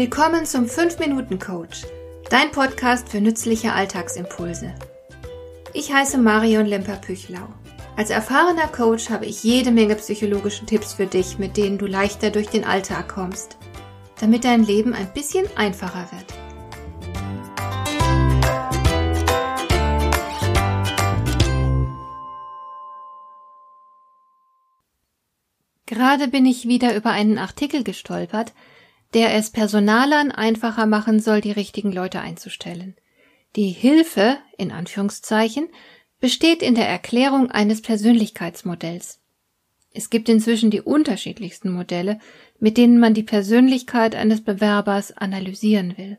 Willkommen zum 5-Minuten-Coach, dein Podcast für nützliche Alltagsimpulse. Ich heiße Marion Lemper-Püchlau. Als erfahrener Coach habe ich jede Menge psychologische Tipps für dich, mit denen du leichter durch den Alltag kommst, damit dein Leben ein bisschen einfacher wird. Gerade bin ich wieder über einen Artikel gestolpert, der es Personalern einfacher machen soll, die richtigen Leute einzustellen. Die Hilfe, in Anführungszeichen, besteht in der Erklärung eines Persönlichkeitsmodells. Es gibt inzwischen die unterschiedlichsten Modelle, mit denen man die Persönlichkeit eines Bewerbers analysieren will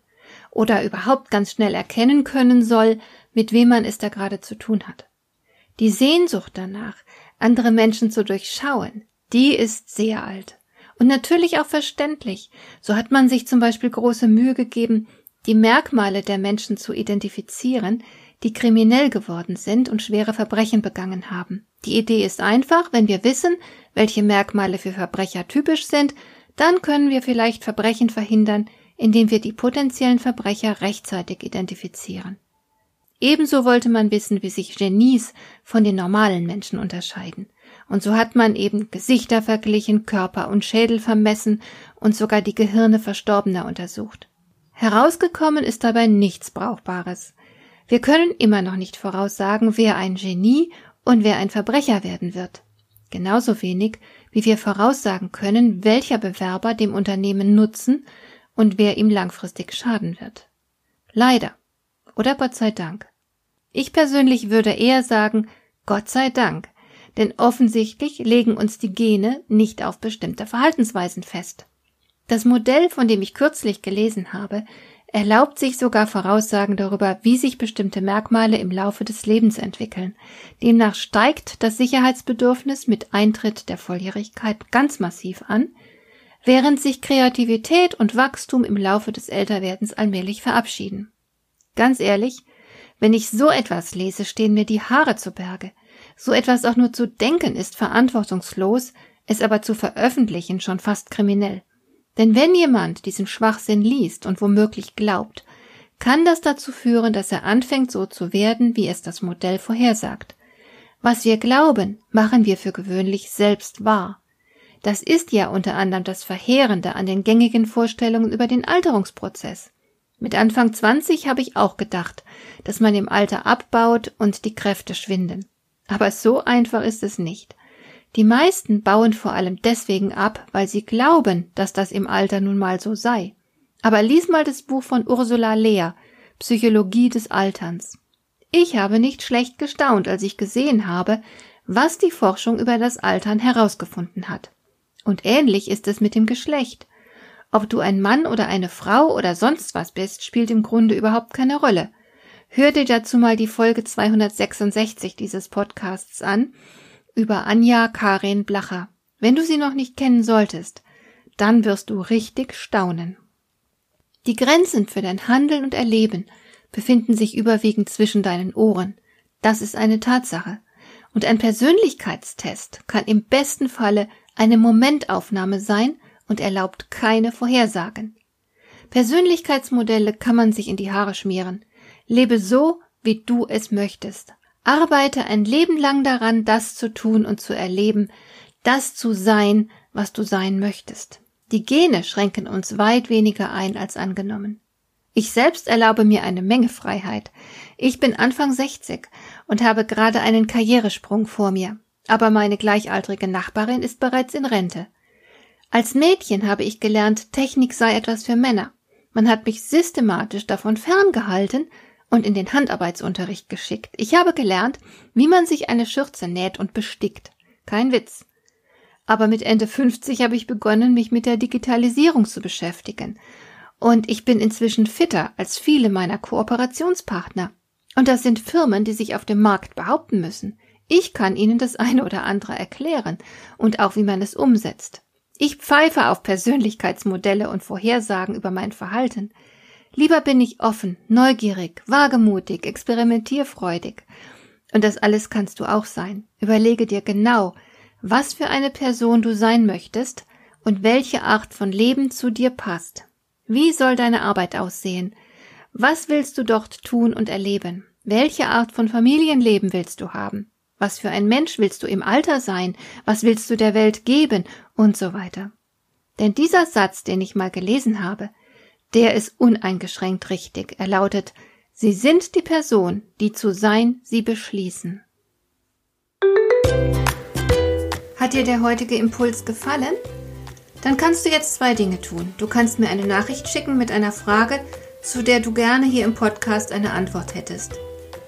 oder überhaupt ganz schnell erkennen können soll, mit wem man es da gerade zu tun hat. Die Sehnsucht danach, andere Menschen zu durchschauen, die ist sehr alt. Und natürlich auch verständlich. So hat man sich zum Beispiel große Mühe gegeben, die Merkmale der Menschen zu identifizieren, die kriminell geworden sind und schwere Verbrechen begangen haben. Die Idee ist einfach, wenn wir wissen, welche Merkmale für Verbrecher typisch sind, dann können wir vielleicht Verbrechen verhindern, indem wir die potenziellen Verbrecher rechtzeitig identifizieren. Ebenso wollte man wissen, wie sich Genies von den normalen Menschen unterscheiden. Und so hat man eben Gesichter verglichen, Körper und Schädel vermessen und sogar die Gehirne Verstorbener untersucht. Herausgekommen ist dabei nichts Brauchbares. Wir können immer noch nicht voraussagen, wer ein Genie und wer ein Verbrecher werden wird. Genauso wenig, wie wir voraussagen können, welcher Bewerber dem Unternehmen nutzen und wer ihm langfristig schaden wird. Leider. Oder Gott sei Dank. Ich persönlich würde eher sagen, Gott sei Dank, denn offensichtlich legen uns die Gene nicht auf bestimmte Verhaltensweisen fest. Das Modell, von dem ich kürzlich gelesen habe, erlaubt sich sogar Voraussagen darüber, wie sich bestimmte Merkmale im Laufe des Lebens entwickeln. Demnach steigt das Sicherheitsbedürfnis mit Eintritt der Volljährigkeit ganz massiv an, während sich Kreativität und Wachstum im Laufe des Älterwerdens allmählich verabschieden. Ganz ehrlich, wenn ich so etwas lese, stehen mir die Haare zu Berge. So etwas auch nur zu denken ist verantwortungslos, es aber zu veröffentlichen schon fast kriminell. Denn wenn jemand diesen Schwachsinn liest und womöglich glaubt, kann das dazu führen, dass er anfängt so zu werden, wie es das Modell vorhersagt. Was wir glauben, machen wir für gewöhnlich selbst wahr. Das ist ja unter anderem das Verheerende an den gängigen Vorstellungen über den Alterungsprozess. Mit Anfang 20 habe ich auch gedacht, dass man im Alter abbaut und die Kräfte schwinden. Aber so einfach ist es nicht. Die meisten bauen vor allem deswegen ab, weil sie glauben, dass das im Alter nun mal so sei. Aber lies mal das Buch von Ursula Lehr, Psychologie des Alterns. Ich habe nicht schlecht gestaunt, als ich gesehen habe, was die Forschung über das Altern herausgefunden hat. Und ähnlich ist es mit dem Geschlecht. Ob du ein Mann oder eine Frau oder sonst was bist, spielt im Grunde überhaupt keine Rolle. Hör dir dazu mal die Folge 266 dieses Podcasts an über Anja Karin Blacher. Wenn du sie noch nicht kennen solltest, dann wirst du richtig staunen. Die Grenzen für dein Handeln und Erleben befinden sich überwiegend zwischen deinen Ohren. Das ist eine Tatsache. Und ein Persönlichkeitstest kann im besten Falle eine Momentaufnahme sein und erlaubt keine Vorhersagen. Persönlichkeitsmodelle kann man sich in die Haare schmieren. Lebe so, wie du es möchtest. Arbeite ein Leben lang daran, das zu tun und zu erleben, das zu sein, was du sein möchtest. Die Gene schränken uns weit weniger ein als angenommen. Ich selbst erlaube mir eine Menge Freiheit. Ich bin Anfang 60 und habe gerade einen Karrieresprung vor mir. Aber meine gleichaltrige Nachbarin ist bereits in Rente. Als Mädchen habe ich gelernt, Technik sei etwas für Männer. Man hat mich systematisch davon ferngehalten, und in den Handarbeitsunterricht geschickt. Ich habe gelernt, wie man sich eine Schürze näht und bestickt. Kein Witz. Aber mit Ende 50 habe ich begonnen, mich mit der Digitalisierung zu beschäftigen. Und ich bin inzwischen fitter als viele meiner Kooperationspartner. Und das sind Firmen, die sich auf dem Markt behaupten müssen. Ich kann Ihnen das eine oder andere erklären und auch wie man es umsetzt. Ich pfeife auf Persönlichkeitsmodelle und Vorhersagen über mein Verhalten. Lieber bin ich offen, neugierig, wagemutig, experimentierfreudig. Und das alles kannst du auch sein. Überlege dir genau, was für eine Person du sein möchtest und welche Art von Leben zu dir passt. Wie soll deine Arbeit aussehen? Was willst du dort tun und erleben? Welche Art von Familienleben willst du haben? Was für ein Mensch willst du im Alter sein? Was willst du der Welt geben? Und so weiter. Denn dieser Satz, den ich mal gelesen habe, der ist uneingeschränkt richtig. Er lautet, Sie sind die Person, die zu sein Sie beschließen. Hat dir der heutige Impuls gefallen? Dann kannst du jetzt zwei Dinge tun. Du kannst mir eine Nachricht schicken mit einer Frage, zu der du gerne hier im Podcast eine Antwort hättest.